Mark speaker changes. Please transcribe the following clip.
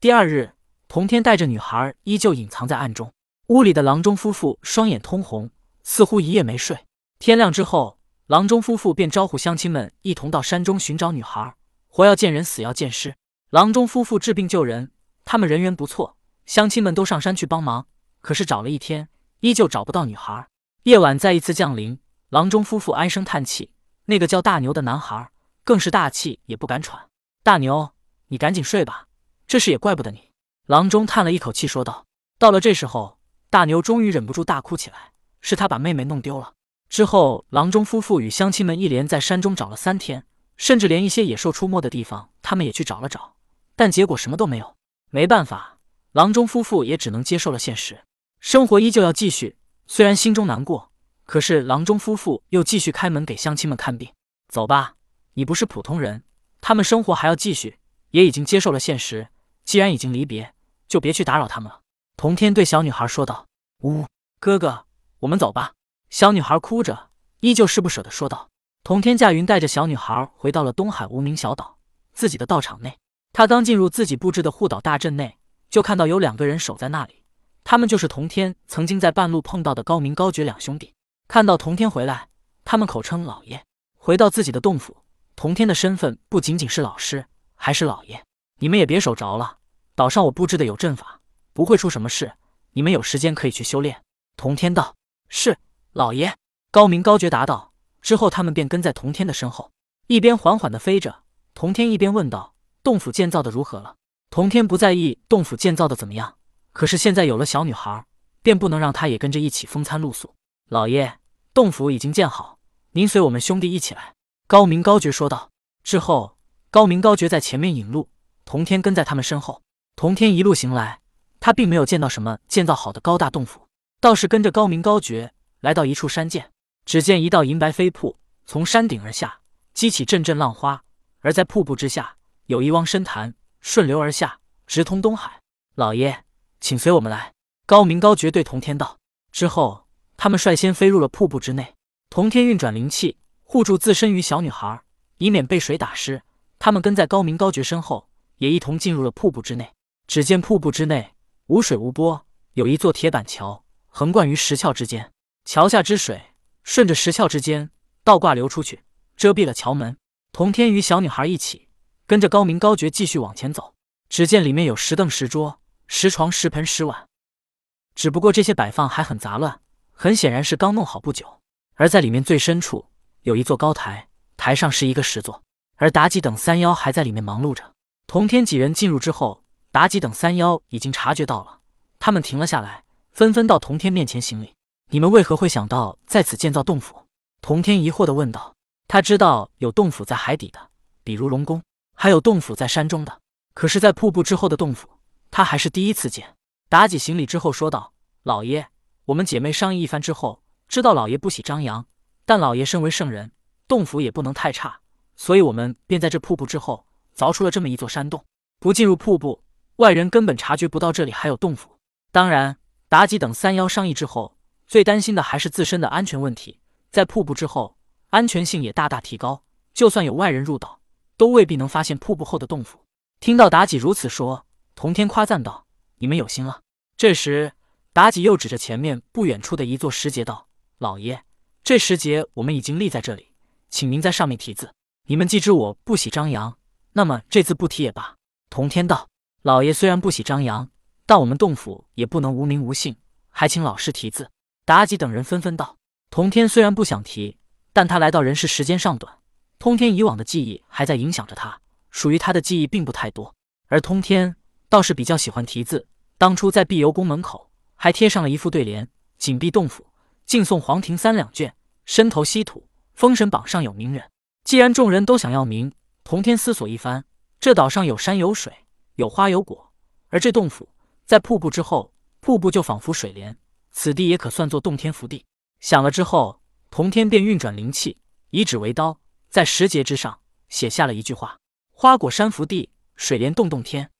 Speaker 1: 第二日，童天带着女孩依旧隐藏在暗中。屋里的郎中夫妇双眼通红，似乎一夜没睡。天亮之后，郎中夫妇便招呼乡亲们一同到山中寻找女孩，活要见人，死要见尸。郎中夫妇治病救人，他们人缘不错，乡亲们都上山去帮忙。可是找了一天，依旧找不到女孩。夜晚再一次降临，郎中夫妇唉声叹气。那个叫大牛的男孩更是大气也不敢喘。大牛，你赶紧睡吧。这事也怪不得你，郎中叹了一口气说道。到了这时候，大牛终于忍不住大哭起来，是他把妹妹弄丢了。之后，郎中夫妇与乡亲们一连在山中找了三天，甚至连一些野兽出没的地方，他们也去找了找，但结果什么都没有。没办法，郎中夫妇也只能接受了现实，生活依旧要继续。虽然心中难过，可是郎中夫妇又继续开门给乡亲们看病。走吧，你不是普通人，他们生活还要继续，也已经接受了现实。既然已经离别，就别去打扰他们了。童天对小女孩说道：“呜，哥哥，我们走吧。”小女孩哭着，依旧是不舍的说道。童天驾云带着小女孩回到了东海无名小岛自己的道场内。他刚进入自己布置的护岛大阵内，就看到有两个人守在那里。他们就是童天曾经在半路碰到的高明高觉两兄弟。看到童天回来，他们口称老爷。回到自己的洞府，童天的身份不仅仅是老师，还是老爷。你们也别守着了。岛上我布置的有阵法，不会出什么事。你们有时间可以去修炼。童天道：“是老爷。”高明高觉答道。之后，他们便跟在童天的身后，一边缓缓的飞着。童天一边问道：“洞府建造的如何了？”童天不在意洞府建造的怎么样，可是现在有了小女孩，便不能让她也跟着一起风餐露宿。老爷，洞府已经建好，您随我们兄弟一起来。”高明高觉说道。之后，高明高觉在前面引路，童天跟在他们身后。童天一路行来，他并没有见到什么建造好的高大洞府，倒是跟着高明高觉来到一处山涧。只见一道银白飞瀑从山顶而下，激起阵阵浪花；而在瀑布之下，有一汪深潭顺流而下，直通东海。老爷，请随我们来。高明高觉对童天道。之后，他们率先飞入了瀑布之内。童天运转灵气护住自身与小女孩，以免被水打湿。他们跟在高明高觉身后，也一同进入了瀑布之内。只见瀑布之内无水无波，有一座铁板桥横贯于石窍之间，桥下之水顺着石窍之间倒挂流出去，遮蔽了桥门。童天与小女孩一起跟着高明高觉继续往前走。只见里面有石凳、石桌、石床、石盆、石碗，只不过这些摆放还很杂乱，很显然是刚弄好不久。而在里面最深处有一座高台，台上是一个石座，而妲己等三妖还在里面忙碌着。童天几人进入之后。妲己等三妖已经察觉到了，他们停了下来，纷纷到童天面前行礼。你们为何会想到在此建造洞府？童天疑惑地问道。他知道有洞府在海底的，比如龙宫，还有洞府在山中的，可是，在瀑布之后的洞府，他还是第一次见。妲己行礼之后说道：“老爷，我们姐妹商议一番之后，知道老爷不喜张扬，但老爷身为圣人，洞府也不能太差，所以我们便在这瀑布之后凿出了这么一座山洞，不进入瀑布。”外人根本察觉不到这里还有洞府。当然，妲己等三妖商议之后，最担心的还是自身的安全问题。在瀑布之后，安全性也大大提高，就算有外人入岛，都未必能发现瀑布后的洞府。听到妲己如此说，童天夸赞道：“你们有心了。”这时，妲己又指着前面不远处的一座石阶道：“老爷，这石阶我们已经立在这里，请您在上面题字。你们既知我不喜张扬，那么这次不提也罢。”童天道。老爷虽然不喜张扬，但我们洞府也不能无名无姓，还请老师题字。妲己等人纷纷道：“童天虽然不想提，但他来到人世时间尚短，通天以往的记忆还在影响着他，属于他的记忆并不太多。而通天倒是比较喜欢题字，当初在碧游宫门口还贴上了一副对联：‘紧闭洞府，敬送黄庭三两卷，身投稀土，封神榜上有名人。’既然众人都想要名，同天思索一番，这岛上有山有水。”有花有果，而这洞府在瀑布之后，瀑布就仿佛水帘，此地也可算作洞天福地。想了之后，同天便运转灵气，以指为刀，在石碣之上写下了一句话：“花果山福地，水帘洞洞天。”